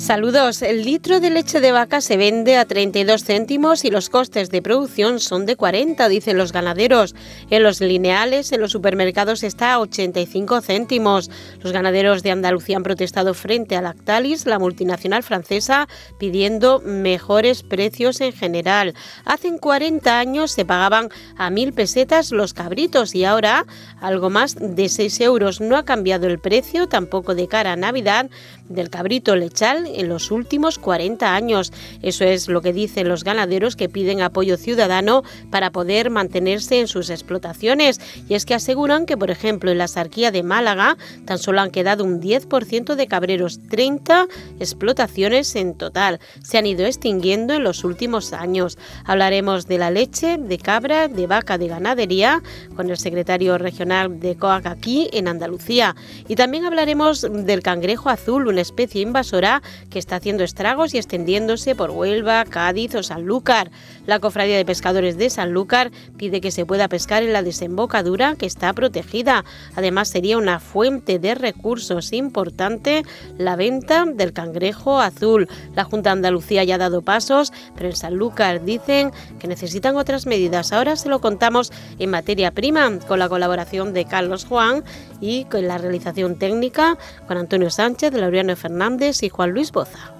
Saludos. El litro de leche de vaca se vende a 32 céntimos y los costes de producción son de 40, dicen los ganaderos. En los lineales, en los supermercados está a 85 céntimos. Los ganaderos de Andalucía han protestado frente a Lactalis, la multinacional francesa, pidiendo mejores precios en general. Hace 40 años se pagaban a mil pesetas los cabritos y ahora algo más de 6 euros. No ha cambiado el precio, tampoco de cara a Navidad, del cabrito lechal en los últimos 40 años. Eso es lo que dicen los ganaderos que piden apoyo ciudadano para poder mantenerse en sus explotaciones. Y es que aseguran que, por ejemplo, en la sarquía de Málaga tan solo han quedado un 10% de cabreros, 30 explotaciones en total. Se han ido extinguiendo en los últimos años. Hablaremos de la leche, de cabra, de vaca, de ganadería con el secretario regional de COAC aquí en Andalucía. Y también hablaremos del cangrejo azul, una especie invasora que está haciendo estragos y extendiéndose por Huelva, Cádiz o Sanlúcar. La Cofradía de Pescadores de Sanlúcar pide que se pueda pescar en la desembocadura que está protegida. Además, sería una fuente de recursos importante la venta del cangrejo azul. La Junta de Andalucía ya ha dado pasos, pero en Sanlúcar dicen que necesitan otras medidas. Ahora se lo contamos en materia prima con la colaboración de Carlos Juan y con la realización técnica con Antonio Sánchez, Laureano Fernández y Juan Luis Boza.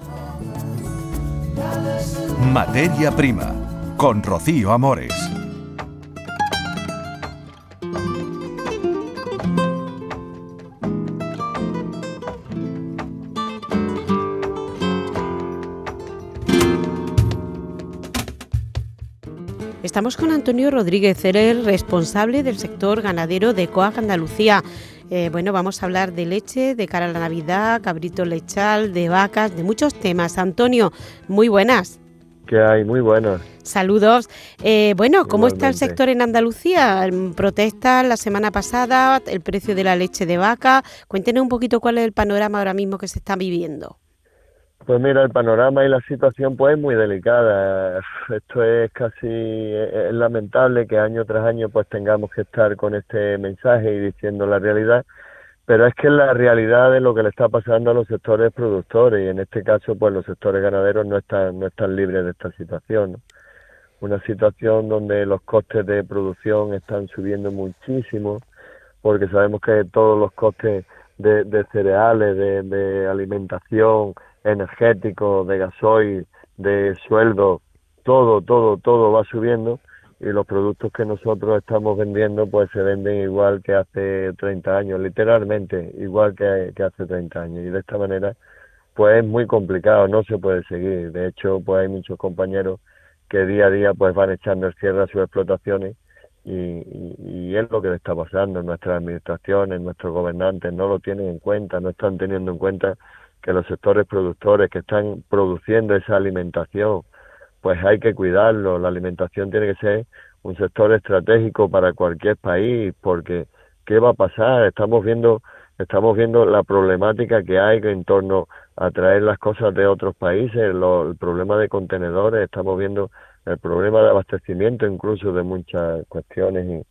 Materia Prima con Rocío Amores. Estamos con Antonio Rodríguez, el responsable del sector ganadero de COAG Andalucía. Eh, bueno, vamos a hablar de leche, de cara a la Navidad, cabrito lechal, de vacas, de muchos temas. Antonio, muy buenas. ¿Qué hay? Muy buenas. Saludos. Eh, bueno, ¿cómo está el sector en Andalucía? Protesta la semana pasada, el precio de la leche de vaca. Cuéntenos un poquito cuál es el panorama ahora mismo que se está viviendo. Pues mira, el panorama y la situación pues es muy delicada. Esto es casi es lamentable que año tras año pues tengamos que estar con este mensaje y diciendo la realidad, pero es que la realidad de lo que le está pasando a los sectores productores y en este caso pues los sectores ganaderos no están no están libres de esta situación. Una situación donde los costes de producción están subiendo muchísimo porque sabemos que todos los costes de, de cereales, de, de alimentación, energético, de gasoil, de sueldo, todo, todo, todo va subiendo y los productos que nosotros estamos vendiendo pues se venden igual que hace 30 años, literalmente igual que, que hace 30 años y de esta manera pues es muy complicado, no se puede seguir. De hecho, pues hay muchos compañeros que día a día pues van echando el cierre a sus explotaciones y, y, y, es lo que le está pasando. Nuestras administraciones, nuestros gobernantes no lo tienen en cuenta, no están teniendo en cuenta que los sectores productores que están produciendo esa alimentación, pues hay que cuidarlo. La alimentación tiene que ser un sector estratégico para cualquier país, porque ¿qué va a pasar? Estamos viendo, estamos viendo la problemática que hay en torno a traer las cosas de otros países, el problema de contenedores, estamos viendo el problema de abastecimiento incluso de muchas cuestiones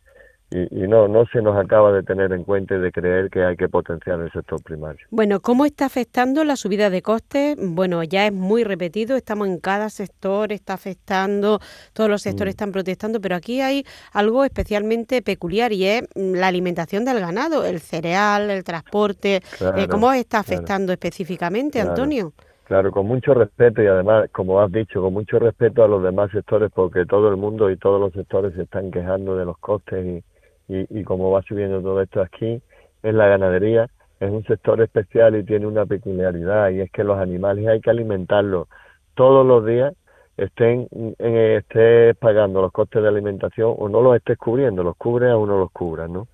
y, y, no, no se nos acaba de tener en cuenta y de creer que hay que potenciar el sector primario. Bueno, ¿cómo está afectando la subida de costes? Bueno, ya es muy repetido, estamos en cada sector, está afectando, todos los sectores mm. están protestando, pero aquí hay algo especialmente peculiar y es la alimentación del ganado, el cereal, el transporte. Eh, ¿Cómo está afectando específicamente, Antonio? Claro, con mucho respeto y además, como has dicho, con mucho respeto a los demás sectores, porque todo el mundo y todos los sectores se están quejando de los costes y y, y como va subiendo todo esto aquí, es la ganadería, es un sector especial y tiene una peculiaridad y es que los animales hay que alimentarlos todos los días, estén estés pagando los costes de alimentación o no los estés cubriendo, los cubres o no los cubras, ¿no?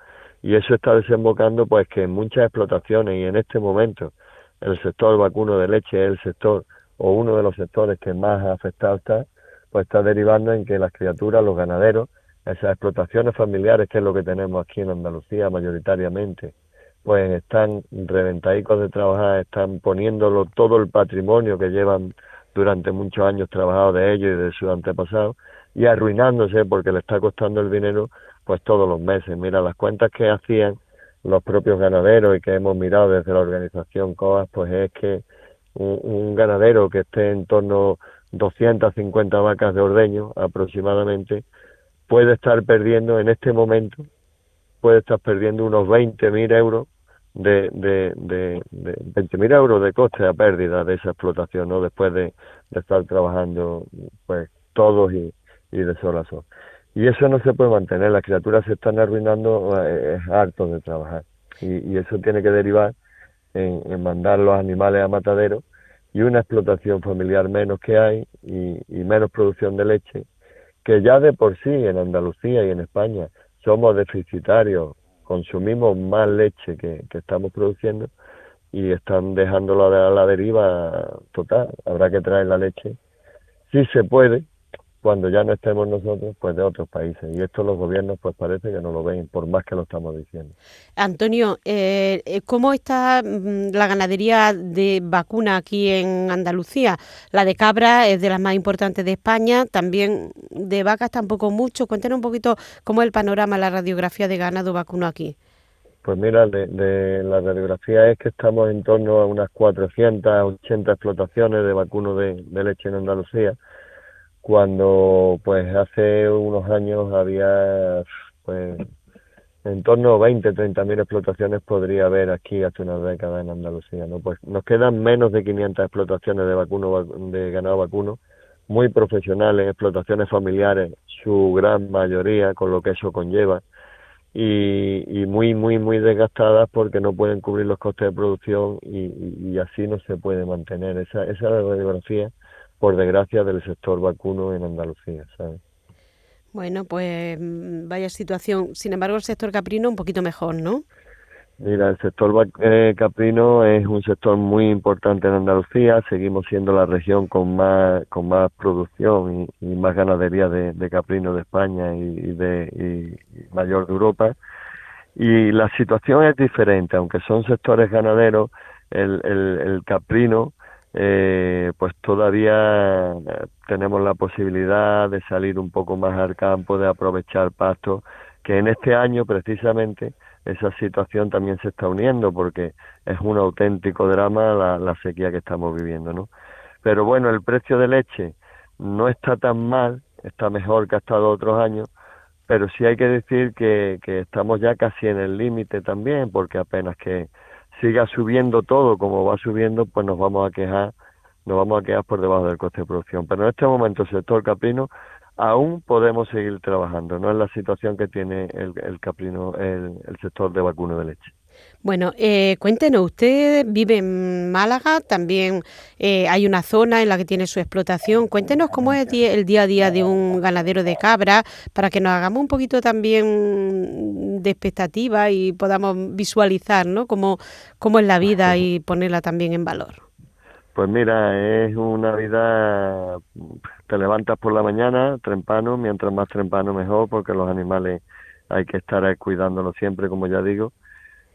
Y eso está desembocando pues que en muchas explotaciones y en este momento el sector vacuno de leche es el sector o uno de los sectores que más afectado está, pues está derivando en que las criaturas, los ganaderos, esas explotaciones familiares, que es lo que tenemos aquí en Andalucía mayoritariamente, pues están reventadicos de trabajar, están poniéndolo todo el patrimonio que llevan durante muchos años trabajado de ellos y de sus antepasados y arruinándose porque le está costando el dinero pues todos los meses. Mira, las cuentas que hacían los propios ganaderos y que hemos mirado desde la organización COAS, pues es que un, ganadero que esté en torno a 250 vacas de ordeño aproximadamente, puede estar perdiendo en este momento, puede estar perdiendo unos 20.000 euros de, de, de, de 20.000 euros de coste a pérdida de esa explotación, ¿no? Después de, estar trabajando, pues, todos y, y de sol a. Y eso no se puede mantener, las criaturas se están arruinando, eh, es harto de trabajar. Y, y eso tiene que derivar en, mandar los animales a matadero y una explotación familiar menos que hay y menos producción de leche, que ya de por sí en Andalucía y en España somos deficitarios consumimos más leche que, que estamos produciendo y están dejándolo a la deriva total. Habrá que traer la leche. Si se puede, cuando ya no estemos nosotros, pues de otros países. Y esto los gobiernos pues parece que no lo ven, por más que lo estamos diciendo. Antonio, eh, eh, ¿cómo está mm, la ganadería de vacuna aquí en Andalucía? La de cabra es de las más importantes de España, también de vacas tampoco mucho. Cuéntenos un poquito cómo es el panorama, la radiografía de ganado vacuno aquí. Pues mira, de, la radiografía es que estamos en torno a unas 480 explotaciones de vacuno de leche en Andalucía cuando pues hace unos años había pues en torno a 20, 30 mil explotaciones podría haber aquí hace una década en Andalucía, ¿no? Pues nos quedan menos de 500 explotaciones de vacuno de ganado vacuno, muy profesionales, explotaciones familiares, su gran mayoría, con lo que eso conlleva, y, y muy, muy, muy desgastadas porque no pueden cubrir los costes de producción y, y así no se puede mantener. Esa, esa es la radiografía por desgracia, del sector vacuno en Andalucía, ¿sabes? Bueno, pues mm, vaya situación. Sin embargo, el sector caprino un poquito mejor, ¿no? Mira, el sector eh, caprino es un sector muy importante en Andalucía. Seguimos siendo la región con más con más producción y, más ganadería de, caprino de España y, de y mayor de Europa. Y la situación es diferente, aunque son sectores ganaderos. El, el, el caprino eh, pues todavía tenemos la posibilidad de salir un poco más al campo, de aprovechar pastos, que en este año precisamente esa situación también se está uniendo porque es un auténtico drama la, la sequía que estamos viviendo, ¿no? Pero bueno, el precio de leche no está tan mal, está mejor que ha estado otros años, pero sí hay que decir que, que estamos ya casi en el límite también, porque apenas que siga subiendo todo como va subiendo, pues nos vamos a quejar, nos vamos a quedar por debajo del coste de producción. Pero en este momento el sector caprino aún podemos seguir trabajando, no es la situación que tiene el, el caprino, el, el sector de vacuno de leche. Bueno, eh, cuéntenos, usted vive en Málaga, también eh, hay una zona en la que tiene su explotación. Cuéntenos cómo es el día a día de un ganadero de cabra, para que nos hagamos un poquito también de expectativa y podamos visualizar ¿no? cómo, cómo es la vida y ponerla también en valor. Pues mira, es una vida, te levantas por la mañana, trempano, mientras más trempano mejor, porque los animales hay que estar cuidándolos siempre, como ya digo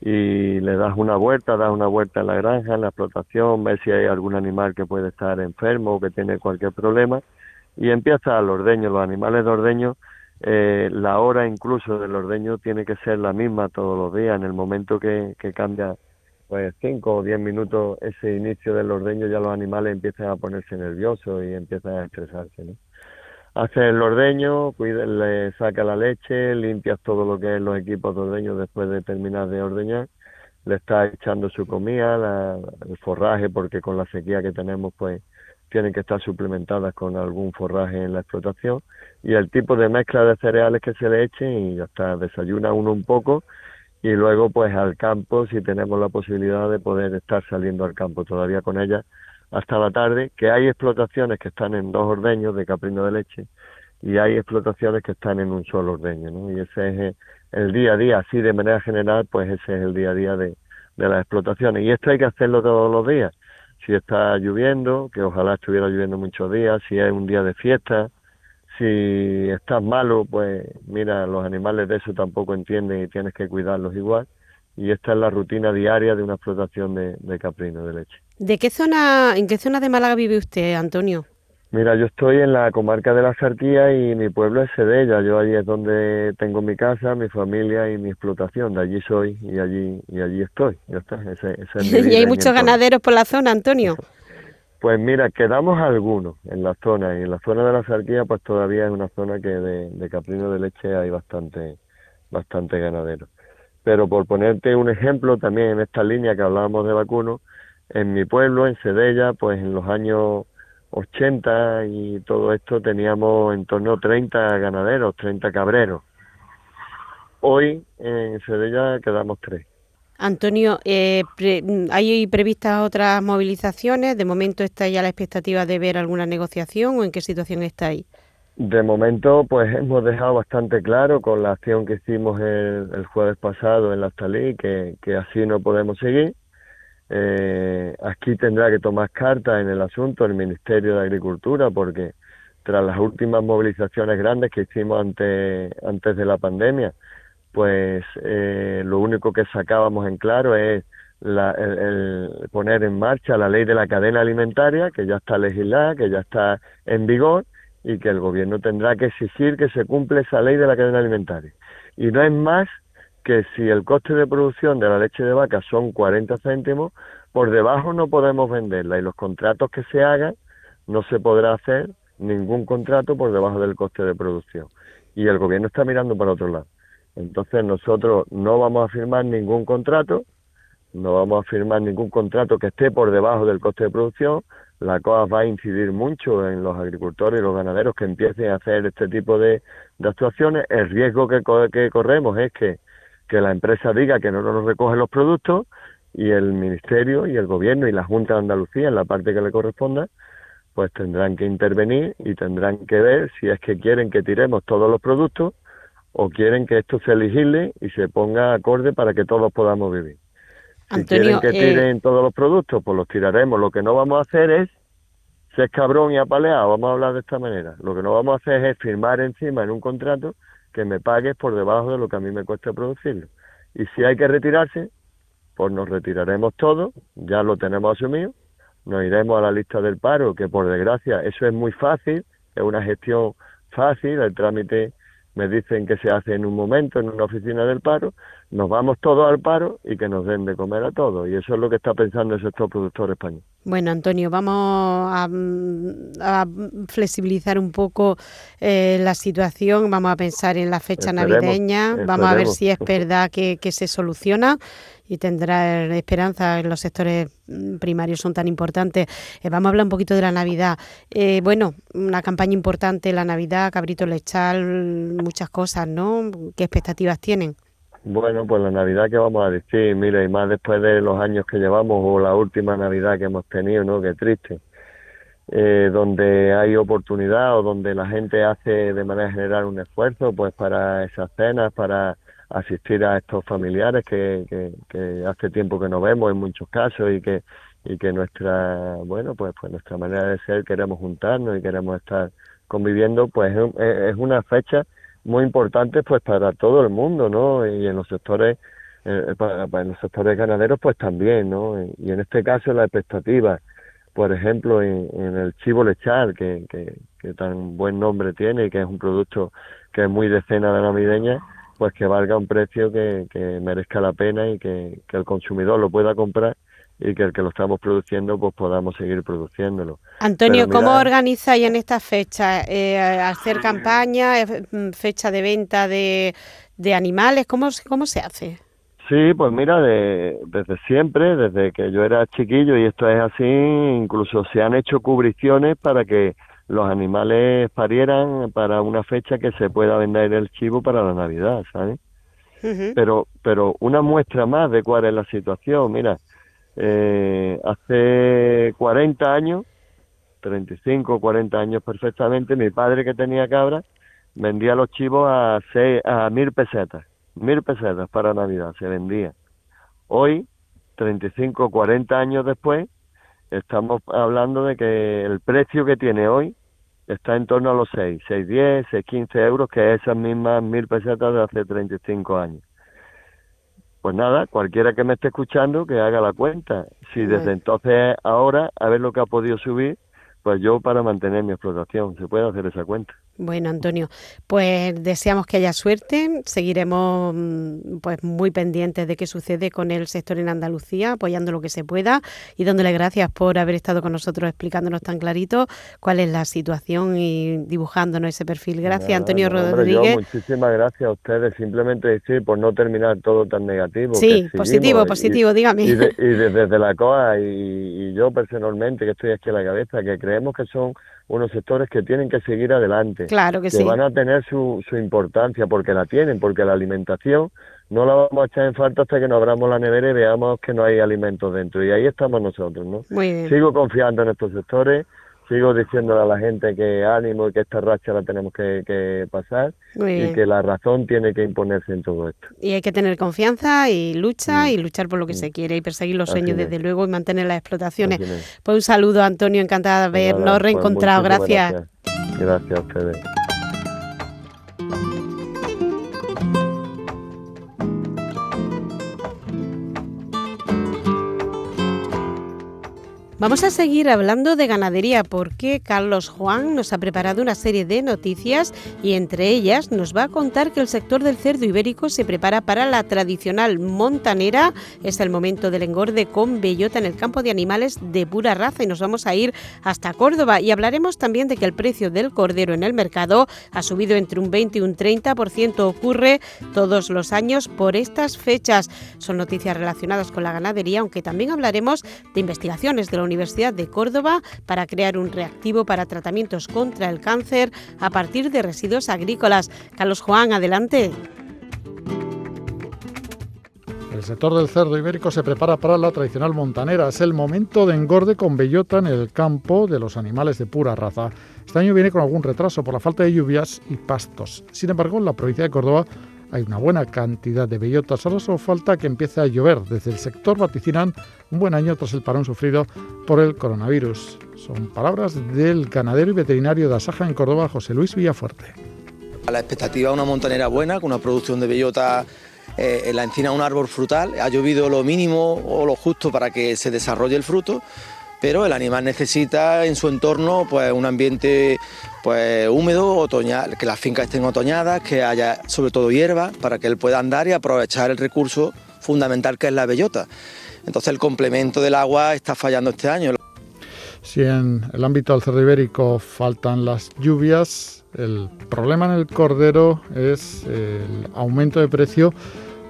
y le das una vuelta, das una vuelta en la granja, en la explotación, ves si hay algún animal que puede estar enfermo o que tiene cualquier problema y empieza al ordeño. Los animales de ordeño, eh, la hora incluso del ordeño tiene que ser la misma todos los días. En el momento que, que cambia pues cinco o diez minutos ese inicio del ordeño ya los animales empiezan a ponerse nerviosos y empiezan a estresarse. ¿no? Hace el ordeño, le saca la leche, limpias todo lo que es los equipos de ordeño después de terminar de ordeñar, le está echando su comida, la, el forraje, porque con la sequía que tenemos, pues tienen que estar suplementadas con algún forraje en la explotación, y el tipo de mezcla de cereales que se le eche, y ya está, desayuna uno un poco, y luego pues al campo, si tenemos la posibilidad de poder estar saliendo al campo todavía con ella, hasta la tarde, que hay explotaciones que están en dos ordeños de caprino de leche y hay explotaciones que están en un solo ordeño, ¿no? Y ese es el día a día, así de manera general, pues ese es el día a día de, de las explotaciones. Y esto hay que hacerlo todos los días. Si está lloviendo, que ojalá estuviera lloviendo muchos días, si es un día de fiesta, si estás malo, pues mira, los animales de eso tampoco entienden y tienes que cuidarlos igual. Y esta es la rutina diaria de una explotación de, de caprino de leche. ¿De qué zona, en qué zona de Málaga vive usted, Antonio? Mira, yo estoy en la comarca de la Sarquía y mi pueblo es Sedella. Yo allí es donde tengo mi casa, mi familia y mi explotación. De allí soy y allí y allí estoy. Ya está. ¿Y hay muchos ganaderos por la zona, Antonio? Pues mira, quedamos algunos en la zona y en la zona de la Sarquía pues todavía es una zona que de, de caprino de leche hay bastante, bastante ganaderos. Pero por ponerte un ejemplo también en esta línea que hablábamos de vacuno, en mi pueblo, en Sedella, pues en los años 80 y todo esto teníamos en torno a 30 ganaderos, 30 cabreros. Hoy en Sedella quedamos tres. Antonio, eh, ¿hay previstas otras movilizaciones? ¿De momento está ya la expectativa de ver alguna negociación o en qué situación está ahí? De momento, pues hemos dejado bastante claro con la acción que hicimos el, jueves pasado en la Estalí que, que así no podemos seguir eh, aquí tendrá que tomar cartas en el asunto el Ministerio de Agricultura porque tras las últimas movilizaciones grandes que hicimos antes, de la pandemia, pues eh, lo único que sacábamos en claro es el, poner en marcha la ley de la cadena alimentaria, que ya está legislada, que ya está en vigor y que el gobierno tendrá que exigir que se cumpla esa ley de la cadena alimentaria. Y no es más que si el coste de producción de la leche de vaca son 40 céntimos, por debajo no podemos venderla y los contratos que se hagan no se podrá hacer ningún contrato por debajo del coste de producción. Y el gobierno está mirando para otro lado. Entonces nosotros no vamos a firmar ningún contrato, no vamos a firmar ningún contrato que esté por debajo del coste de producción. La COA va a incidir mucho en los agricultores y los ganaderos que empiecen a hacer este tipo de, actuaciones. El riesgo que, que corremos es que que la empresa diga que no nos recoge los productos y el ministerio y el gobierno y la Junta de Andalucía en la parte que le corresponda pues tendrán que intervenir y tendrán que ver si es que quieren que tiremos todos los productos o quieren que esto se legisle y se ponga acorde para que todos podamos vivir. Si quieren que eh, tiren todos los productos, pues los tiraremos. Lo que no vamos a hacer es ser cabrón y apaleado, vamos a hablar de esta manera. Lo que no vamos a hacer es firmar encima en un contrato que me pagues por debajo de lo que a mí me cuesta producirlo. Y si hay que retirarse, pues nos retiraremos todos, ya lo tenemos asumido, nos iremos a la lista del paro, que por desgracia eso es muy fácil, es una gestión fácil, el trámite me dicen que se hace en un momento en una oficina del paro, nos vamos todos al paro y que nos den de comer a todos. Y eso es lo que está pensando el sector productor español. Bueno, Antonio, vamos a, flexibilizar un poco eh, la situación, vamos a pensar en la fecha navideña, vamos a ver si es verdad que, que se soluciona y tendrá esperanza en los sectores mm, primarios son tan importantes. Eh, vamos a hablar un poquito de la Navidad. Eh, bueno, una campaña importante la Navidad, cabrito lechal, muchas cosas, ¿no? ¿Qué expectativas tienen? Bueno, pues la Navidad que vamos a decir, mira, y más después de los años que llevamos o la última Navidad que hemos tenido, ¿no? Qué triste. Eh, donde hay oportunidad o donde la gente hace de manera general un esfuerzo, pues para esas cenas, para asistir a estos familiares que, que, hace tiempo que no vemos en muchos casos y que y que nuestra bueno pues pues nuestra manera de ser queremos juntarnos y queremos estar conviviendo pues es, una fecha muy importante pues para todo el mundo no y en los sectores eh, en los sectores ganaderos pues también no y en este caso la expectativa por ejemplo en, el chivo lechal que, que, que tan buen nombre tiene y que es un producto que es muy de cena de navideña pues que valga un precio que, merezca la pena y que, el consumidor lo pueda comprar y que el que lo estamos produciendo pues podamos seguir produciéndolo. Antonio, ¿cómo organizáis en esta fecha? Eh, ¿Hacer campaña, mm, fecha de venta de, de animales? ¿Cómo, ¿Cómo se hace? Sí, pues mira, desde siempre, desde que yo era chiquillo y esto es así, incluso se han hecho cubriciones para que los animales parieran para una fecha que se pueda vender el chivo para la Navidad, ¿sabes? Pero pero una muestra más de cuál es la situación, mira, eh, hace 40 años, 35, 40 años perfectamente, mi padre que tenía cabra vendía los chivos a, seis, a mil pesetas, mil pesetas para Navidad, se vendía. Hoy, 35, 40 años después, estamos hablando de que el precio que tiene hoy está en torno a los 6, 6, 10, 6, 15 euros, que es esas mismas mil pesetas de hace 35 años. Pues nada, cualquiera que me esté escuchando que haga la cuenta. Si desde entonces ahora, a ver lo que ha podido subir, pues yo para mantener mi explotación, se puede hacer esa cuenta. Bueno, Antonio, pues deseamos que haya suerte. Seguiremos mm, pues muy pendientes de qué sucede con el sector en Andalucía, apoyando lo que se pueda y dándole gracias por haber estado con nosotros explicándonos tan clarito cuál es la situación y dibujándonos ese perfil. Gracias, Antonio Rodríguez. muchísimas gracias a ustedes. Simplemente decir por no terminar todo tan negativo. Sí, positivo, positivo, dígame. Y, desde, la COA y, y yo personalmente que estoy aquí a la cabeza, que creemos que son unos sectores que tienen que seguir adelante. Claro que, que van a tener su, su importancia porque la tienen, porque la alimentación no la vamos a echar en falta hasta que nos abramos la nevera y veamos que no hay alimentos dentro. Y ahí estamos nosotros, ¿no? Muy bien. Sigo confiando en estos sectores sigo diciéndole a la gente que ánimo y que esta racha la tenemos que, pasar y que la razón tiene que imponerse en todo esto. Y hay que tener confianza y lucha mm. y luchar por lo que mm. se quiere y perseguir los sueños desde luego y mantener las explotaciones. Pues un saludo Antonio, encantada de pues habernos pues reencontrado. gracias. Gracias a ustedes. Vamos a seguir hablando de ganadería porque Carlos Juan nos ha preparado una serie de noticias y entre ellas nos va a contar que el sector del cerdo ibérico se prepara para la tradicional montanera. Es el momento del engorde con bellota en el campo de animales de pura raza y nos vamos a ir hasta Córdoba y hablaremos también de que el precio del cordero en el mercado ha subido entre un 20 y un 30%. Ocurre todos los años por estas fechas. Son noticias relacionadas con la ganadería, aunque también hablaremos de investigaciones de la Universidad de Córdoba para crear un reactivo para tratamientos contra el cáncer a partir de residuos agrícolas. Carlos Juan, adelante. El sector del cerdo ibérico se prepara para la tradicional montanera. Es el momento de engorde con bellota en el campo de los animales de pura raza. Este año viene con algún retraso por la falta de lluvias y pastos. Sin embargo, en la provincia de Córdoba hay una buena cantidad de bellotas, solo falta que empiece a llover. Desde el sector vaticinan un buen año tras el parón sufrido por el coronavirus. Son palabras del ganadero y veterinario de Asaja en Córdoba, José Luis Villafuerte. La expectativa es una montanera buena, con una producción de bellota eh, en la encina un árbol frutal. Ha llovido lo mínimo o lo justo para que se desarrolle el fruto pero el animal necesita en su entorno pues un ambiente pues húmedo, otoñal, que las fincas estén otoñadas, que haya sobre todo hierba para que él pueda andar y aprovechar el recurso fundamental que es la bellota. Entonces el complemento del agua está fallando este año. Si en el ámbito del cerdo ibérico faltan las lluvias, el problema en el cordero es el aumento de precio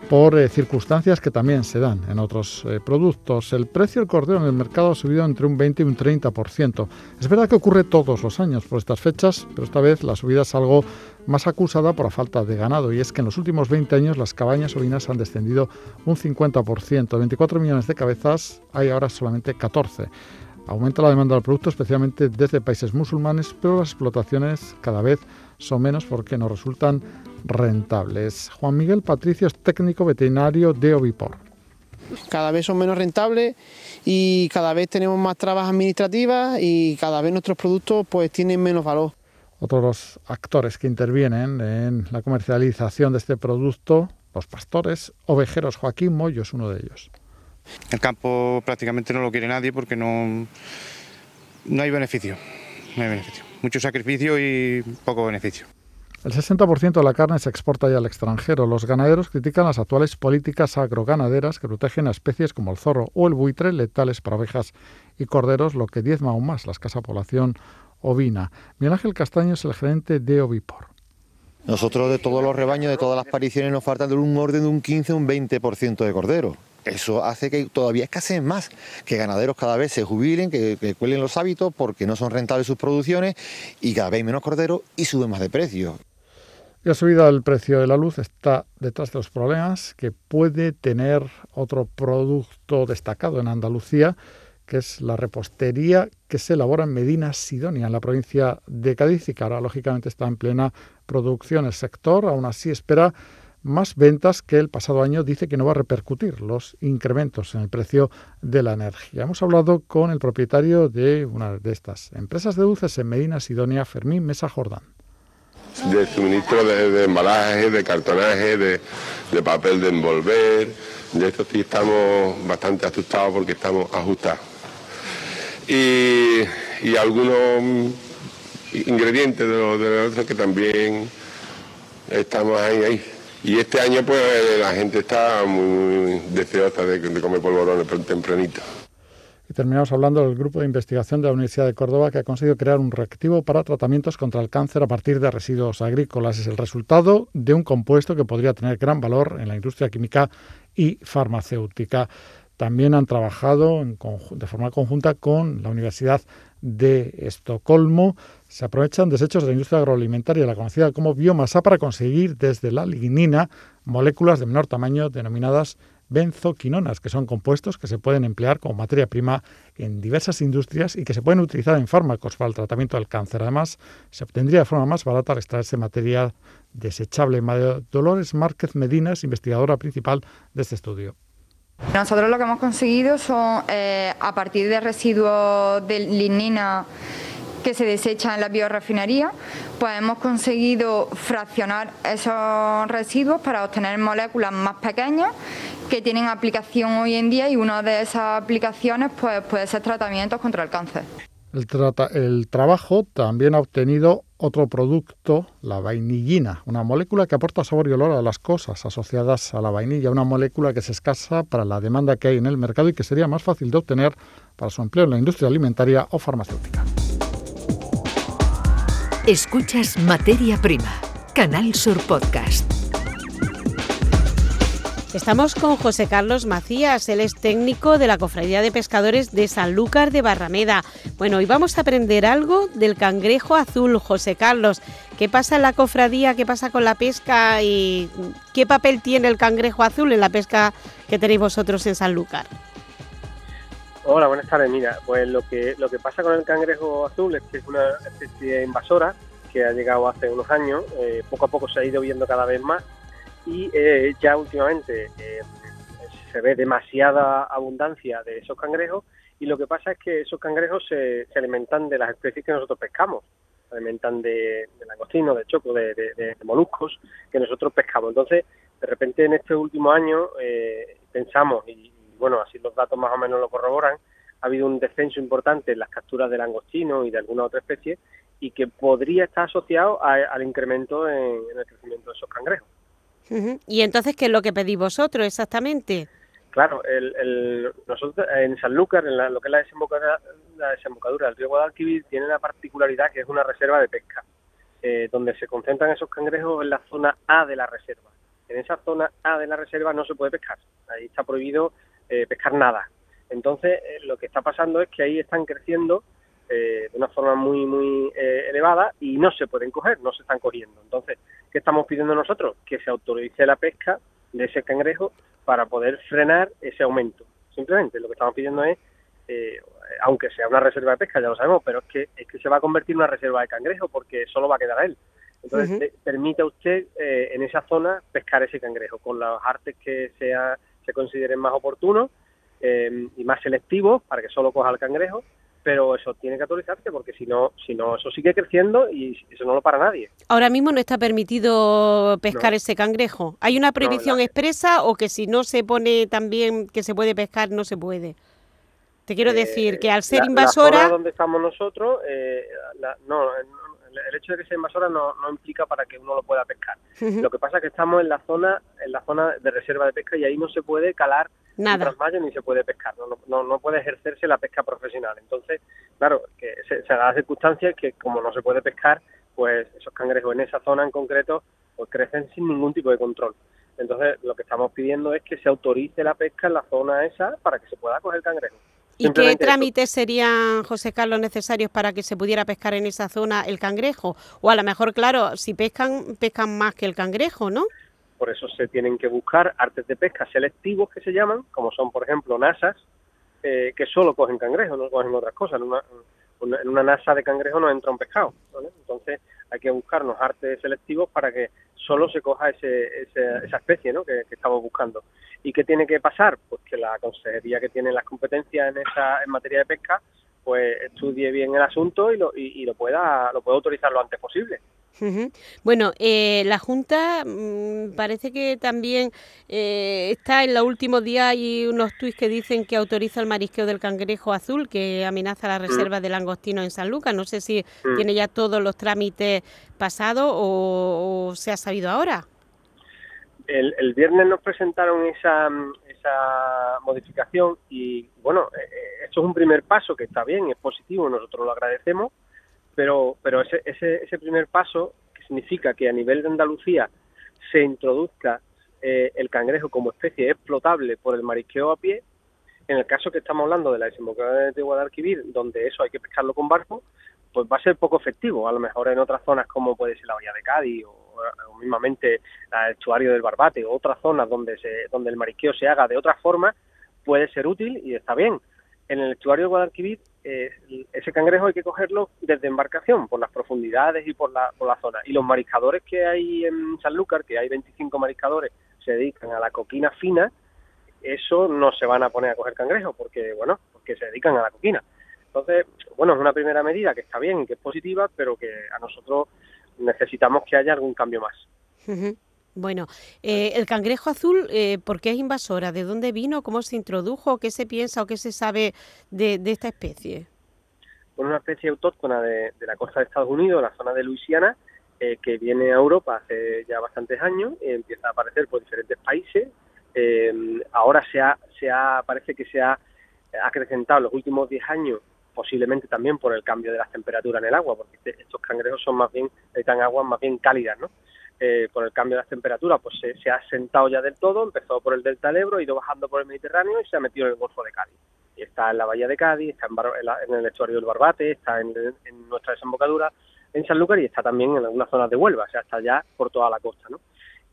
por eh, circunstancias que también se dan en otros eh, productos. El precio del cordero en el mercado ha subido entre un 20 y un 30%. Es verdad que ocurre todos los años por estas fechas, pero esta vez la subida es algo más acusada por la falta de ganado y es que en los últimos 20 años las cabañas ovinas han descendido un 50%. De 24 millones de cabezas hay ahora solamente 14. Aumenta la demanda del producto, especialmente desde países musulmanes, pero las explotaciones cada vez son menos porque no resultan rentables. Juan Miguel Patricio es técnico veterinario de Ovipor. Cada vez son menos rentables y cada vez tenemos más trabas administrativas y cada vez nuestros productos pues tienen menos valor. Otros actores que intervienen en la comercialización de este producto, los pastores ovejeros, Joaquín Moyo es uno de ellos. El campo prácticamente no lo quiere nadie porque no, no hay beneficio, no hay beneficio. Mucho sacrificio y poco beneficio. El 60% de la carne se exporta ya al extranjero. Los ganaderos critican las actuales políticas agroganaderas que protegen a especies como el zorro o el buitre, letales para ovejas y corderos, lo que diezma aún más la escasa población ovina. Miguel Ángel Castaño es el gerente de Ovipor. Nosotros de todos los rebaños, de todas las pariciones, nos faltan de un orden de un 15 o un 20% de cordero. Eso hace que todavía escaseen más, que ganaderos cada vez se jubilen, que, que, cuelen los hábitos porque no son rentables sus producciones y cada vez hay menos cordero y suben más de precio. La subida del precio de la luz está detrás de los problemas que puede tener otro producto destacado en Andalucía, que es la repostería que se elabora en Medina Sidonia, en la provincia de Cádiz, y que ahora lógicamente está en plena producción. El sector aún así espera más ventas que el pasado año dice que no va a repercutir los incrementos en el precio de la energía. Hemos hablado con el propietario de una de estas empresas de dulces en Medina Sidonia, Fermín Mesa Jordán de suministro de, embalaje, de cartonaje, de, papel de envolver. De esto sí estamos bastante asustados porque estamos ajustados. Y, y algunos ingredientes de los de los que también estamos ahí ahí. Y este año pues la gente está muy deseosa de, de comer polvorones tempranito. Terminamos hablando del grupo de investigación de la Universidad de Córdoba que ha conseguido crear un reactivo para tratamientos contra el cáncer a partir de residuos agrícolas. Es el resultado de un compuesto que podría tener gran valor en la industria química y farmacéutica. También han trabajado de forma conjunta con la Universidad de Estocolmo. Se aprovechan desechos de la industria agroalimentaria, la conocida como biomasa, para conseguir desde la lignina moléculas de menor tamaño denominadas benzoquinonas, que son compuestos que se pueden emplear como materia prima en diversas industrias y que se pueden utilizar en fármacos para el tratamiento del cáncer. Además, se obtendría de forma más barata al extraerse materia desechable. Dolores Márquez Medina es investigadora principal de este estudio. Nosotros lo que hemos conseguido son, eh, a partir de residuos de lignina que se desechan en la biorefinería, pues hemos conseguido fraccionar esos residuos para obtener moléculas más pequeñas que tienen aplicación hoy en día y una de esas aplicaciones pues, puede ser tratamientos contra el cáncer. El, el trabajo también ha obtenido otro producto, la vainillina, una molécula que aporta sabor y olor a las cosas asociadas a la vainilla, una molécula que es escasa para la demanda que hay en el mercado y que sería más fácil de obtener para su empleo en la industria alimentaria o farmacéutica. Escuchas Materia Prima, Canal Sur Podcast. Estamos con José Carlos Macías, él es técnico de la Cofradía de Pescadores de Sanlúcar de Barrameda. Bueno, hoy vamos a aprender algo del cangrejo azul, José Carlos. ¿Qué pasa en la cofradía? ¿Qué pasa con la pesca? ¿Y qué papel tiene el cangrejo azul en la pesca que tenéis vosotros en Sanlúcar? Hola, buenas tardes. Mira, pues lo que, lo que pasa con el cangrejo azul es que es una especie invasora que ha llegado hace unos años, eh, poco a poco se ha ido viendo cada vez más y eh, ya últimamente eh, se ve demasiada abundancia de esos cangrejos y lo que pasa es que esos cangrejos se, alimentan de las especies que nosotros pescamos, se alimentan de, de langostino, de choco, de, moluscos que nosotros pescamos. Entonces, de repente en este último año eh, pensamos, y, bueno, así los datos más o menos lo corroboran, ha habido un descenso importante en las capturas de langostino y de alguna otra especie y que podría estar asociado al incremento en el crecimiento de esos cangrejos. ¿Y entonces qué es lo que pedís vosotros exactamente? Claro, el, nosotros en Sanlúcar, en lo que es la desembocadura, la desembocadura del río Guadalquivir, tiene la particularidad que es una reserva de pesca, eh, donde se concentran esos cangrejos en la zona A de la reserva. En esa zona A de la reserva no se puede pescar, ahí está prohibido eh, pescar nada. Entonces, eh, lo que está pasando es que ahí están creciendo de una forma muy, muy elevada y no se pueden coger, no se están cogiendo. Entonces, ¿Qué estamos pidiendo nosotros? Que se autorice la pesca de ese cangrejo para poder frenar ese aumento. Simplemente lo que estamos pidiendo es, eh, aunque sea una reserva de pesca, ya lo sabemos, pero es que, es que se va a convertir en una reserva de cangrejo porque solo va a quedar él. Entonces, permite a usted eh, en esa zona pescar ese cangrejo con los artes que sea, se consideren más oportunos eh, y más selectivos para que solo coja el cangrejo pero eso tiene que actualizarse porque si no, si no, eso sigue creciendo y eso no lo para nadie. Ahora mismo no está permitido pescar ese cangrejo. ¿Hay una prohibición expresa o que si no se pone también que se puede pescar, no se puede? Te quiero eh, decir que al ser invasora... La donde estamos nosotros, eh, no, el hecho de que sea invasora no, no implica para que uno lo pueda pescar. Lo que pasa es que estamos en la zona en la zona de reserva de pesca y ahí no se puede calar Nada. ni se puede pescar, no, no, no puede ejercerse la pesca profesional. Entonces, claro, que se, da la circunstancia que como no se puede pescar, pues esos cangrejos en esa zona en concreto pues crecen sin ningún tipo de control. Entonces, lo que estamos pidiendo es que se autorice la pesca en la zona esa para que se pueda coger cangrejo. ¿Y qué trámites serían, José Carlos, necesarios para que se pudiera pescar en esa zona el cangrejo? O a lo mejor, claro, si pescan, pescan más que el cangrejo, ¿no? por eso se tienen que buscar artes de pesca selectivos que se llaman, como son por ejemplo nasas, eh, que solo cogen cangrejos, no cogen otras cosas. Una, en una nasa de cangrejo no entra un pescado. Entonces hay que buscarnos artes selectivos para que solo se coja ese, esa especie ¿no? que, estamos buscando. ¿Y qué tiene que pasar? Pues que la consejería que tiene las competencias en, esa, en materia de pesca pues estudie bien el asunto y lo, y, lo pueda lo pueda autorizar lo antes posible. Bueno, eh, la Junta mm, parece que también eh, está en los últimos días hay unos tuits que dicen que autoriza el marisqueo del cangrejo azul que amenaza la mm. reserva de langostino en San Lucas. No sé si mm. tiene ya todos los trámites pasados o, se ha sabido ahora. El, el, viernes nos presentaron esa, esa modificación y bueno, eh, esto es un primer paso que está bien, es positivo, nosotros lo agradecemos pero, pero ese, ese, ese primer paso, que significa que a nivel de Andalucía se introduzca eh, el cangrejo como especie explotable por el marisqueo a pie, en el caso que estamos hablando de la desembocadura de Guadalquivir, donde eso hay que pescarlo con barco, pues va a ser poco efectivo. A lo mejor en otras zonas como puede ser la Bahía de Cádiz o, mismamente el estuario del Barbate o otras zonas donde, se, donde el marisqueo se haga de otra forma, puede ser útil y está bien. En el estuario de Guadalquivir eh, ese cangrejo hay que cogerlo desde embarcación, por las profundidades y por la, por la zona. Y los mariscadores que hay en Sanlúcar, que hay 25 mariscadores, se dedican a la coquina fina, eso no se van a poner a coger cangrejo, porque, bueno, porque se dedican a la coquina. Entonces, bueno, es una primera medida que está bien que es positiva, pero que a nosotros necesitamos que haya algún cambio más. Bueno, eh, el cangrejo azul, eh, ¿por qué es invasora? ¿De dónde vino? ¿Cómo se introdujo? ¿Qué se piensa o qué se sabe de, esta especie? Es una especie autóctona de, la costa de Estados Unidos, la zona de Luisiana, eh, que viene a Europa hace ya bastantes años, y empieza a aparecer por diferentes países. ahora se ha, se ha, parece que se ha acrecentado en los últimos 10 años, posiblemente también por el cambio de las temperaturas en el agua, porque este, estos cangrejos son más bien, necesitan aguas más bien cálidas, ¿no? eh, por el cambio de las temperaturas, pues se, ha asentado ya del todo, empezó por el delta del Ebro, ha ido bajando por el Mediterráneo y se ha metido en el Golfo de Cádiz. Y está en la bahía de Cádiz, está en, el estuario del Barbate, está en, nuestra desembocadura en Sanlúcar y está también en algunas zonas de Huelva, o sea, está ya por toda la costa, ¿no?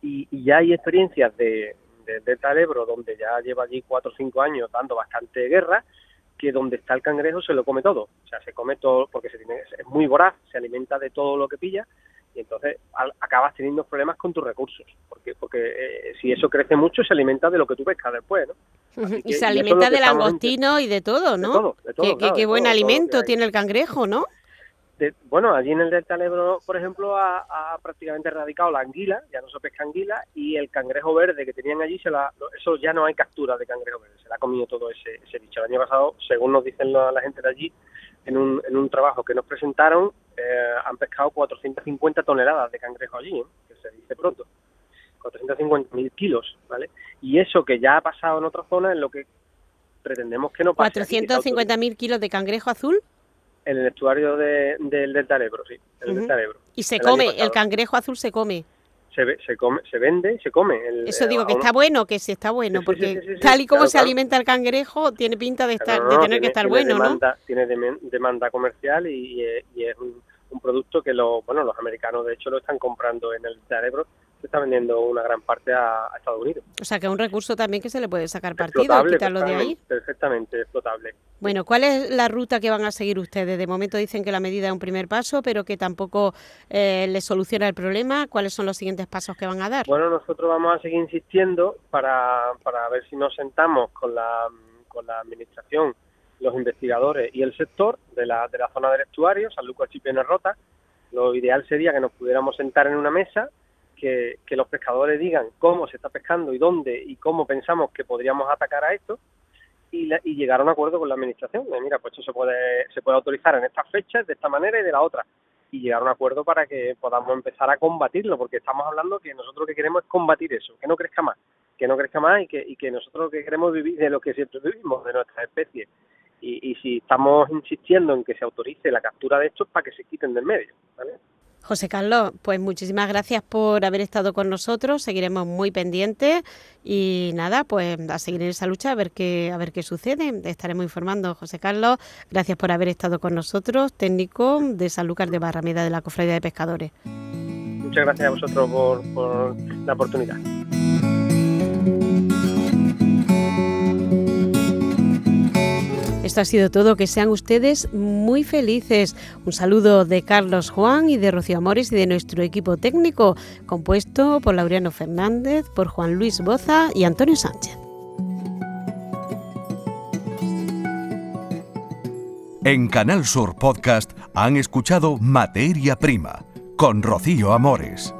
Y, ya hay experiencias de, delta del Ebro, donde ya lleva allí cuatro o cinco años dando bastante guerra, que donde está el cangrejo se lo come todo, o sea, se come todo porque se tiene, es muy voraz, se alimenta de todo lo que pilla y entonces acabas teniendo problemas con tus recursos, porque porque eh, si eso crece mucho se alimenta de lo que tú pescas después, ¿no? y se alimenta del langostino y de todo, ¿no? qué, buen alimento tiene el cangrejo, ¿no? Bueno, allí en el Delta del Ebro, por ejemplo, ha, prácticamente erradicado la anguila, ya no se pesca anguila, y el cangrejo verde que tenían allí, se la, eso ya no hay captura de cangrejo verde, se la ha comido todo ese, ese bicho. El año pasado, según nos dicen la, la gente de allí, en un, en un trabajo que nos presentaron, eh, han pescado 450 toneladas de cangrejo allí, ¿eh? que se dice pronto. 450.000 kilos, ¿vale? Y eso que ya ha pasado en otra zona es lo que pretendemos que no pase. ¿450.000 kilos de cangrejo azul? En el estuario de, del Delta Ebro, sí, el Delta Ebro. Y se come, el cangrejo azul se come se, se, come, se vende y se come. Eso digo, que está bueno, que sí está bueno, porque tal y como se alimenta el cangrejo, tiene pinta de, estar, de tener que estar bueno, ¿no? Tiene demanda comercial y, y es un, un producto que los, bueno, los americanos de hecho lo están comprando en el cerebro, se está vendiendo una gran parte a, Estados Unidos. O sea que es un recurso también que se le puede sacar partido, quitarlo de ahí. Perfectamente, explotable. Bueno, ¿cuál es la ruta que van a seguir ustedes? De momento dicen que la medida es un primer paso, pero que tampoco eh, les soluciona el problema. ¿Cuáles son los siguientes pasos que van a dar? Bueno, nosotros vamos a seguir insistiendo para, para ver si nos sentamos con la, con la administración los investigadores y el sector de la, de la zona del estuario, San Lucas y Rota, lo ideal sería que nos pudiéramos sentar en una mesa, que, los pescadores digan cómo se está pescando y dónde y cómo pensamos que podríamos atacar a esto y, y llegar a un acuerdo con la administración. mira, pues esto se puede, se puede autorizar en estas fechas, de esta manera y de la otra. Y llegar a un acuerdo para que podamos empezar a combatirlo, porque estamos hablando que nosotros lo que queremos es combatir eso, que no crezca más, que no crezca más y que, y que nosotros lo que queremos vivir de lo que siempre vivimos, de nuestras especies y, si estamos insistiendo en que se autorice la captura de estos para que se quiten del medio. José Carlos, pues muchísimas gracias por haber estado con nosotros, seguiremos muy pendientes y nada, pues a seguir en esa lucha a ver qué, a ver qué sucede. Estaremos informando, José Carlos, gracias por haber estado con nosotros, técnico de San Lucas de Barrameda de la Cofradía de Pescadores. Muchas gracias a vosotros por, por la oportunidad. Esto ha sido todo. Que sean ustedes muy felices. Un saludo de Carlos Juan y de Rocío Amores y de nuestro equipo técnico, compuesto por Laureano Fernández, por Juan Luis Boza y Antonio Sánchez. En Canal Sur Podcast han escuchado Materia Prima con Rocío Amores.